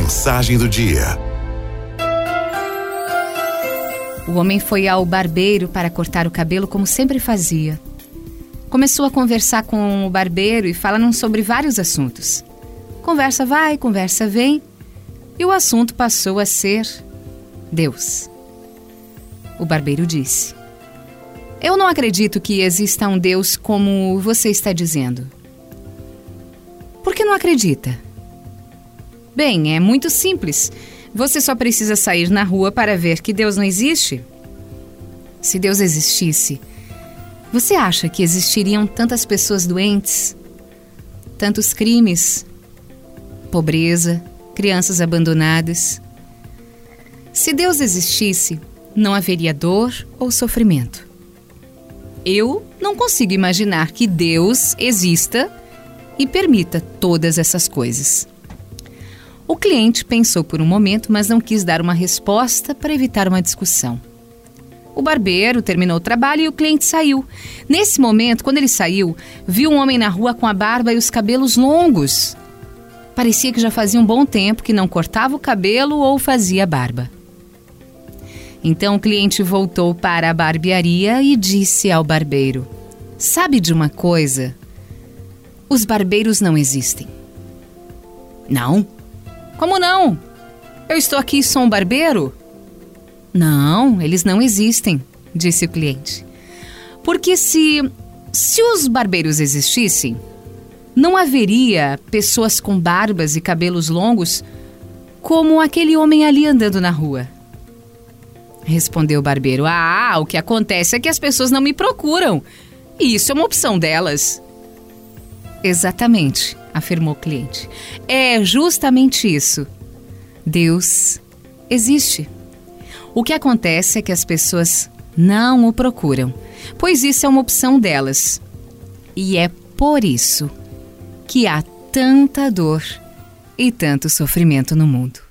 Mensagem do dia. O homem foi ao barbeiro para cortar o cabelo como sempre fazia. Começou a conversar com o barbeiro e falaram sobre vários assuntos. Conversa vai, conversa vem, e o assunto passou a ser Deus. O barbeiro disse: Eu não acredito que exista um Deus como você está dizendo. Por que não acredita? Bem, é muito simples. Você só precisa sair na rua para ver que Deus não existe. Se Deus existisse, você acha que existiriam tantas pessoas doentes, tantos crimes, pobreza, crianças abandonadas? Se Deus existisse, não haveria dor ou sofrimento. Eu não consigo imaginar que Deus exista e permita todas essas coisas. O cliente pensou por um momento, mas não quis dar uma resposta para evitar uma discussão. O barbeiro terminou o trabalho e o cliente saiu. Nesse momento, quando ele saiu, viu um homem na rua com a barba e os cabelos longos. Parecia que já fazia um bom tempo que não cortava o cabelo ou fazia barba. Então o cliente voltou para a barbearia e disse ao barbeiro: Sabe de uma coisa? Os barbeiros não existem. Não? Como não? Eu estou aqui e sou um barbeiro? Não, eles não existem, disse o cliente. Porque se se os barbeiros existissem, não haveria pessoas com barbas e cabelos longos como aquele homem ali andando na rua. Respondeu o barbeiro: Ah, o que acontece é que as pessoas não me procuram. E isso é uma opção delas. Exatamente, afirmou o cliente. É justamente isso. Deus existe. O que acontece é que as pessoas não o procuram, pois isso é uma opção delas. E é por isso que há tanta dor e tanto sofrimento no mundo.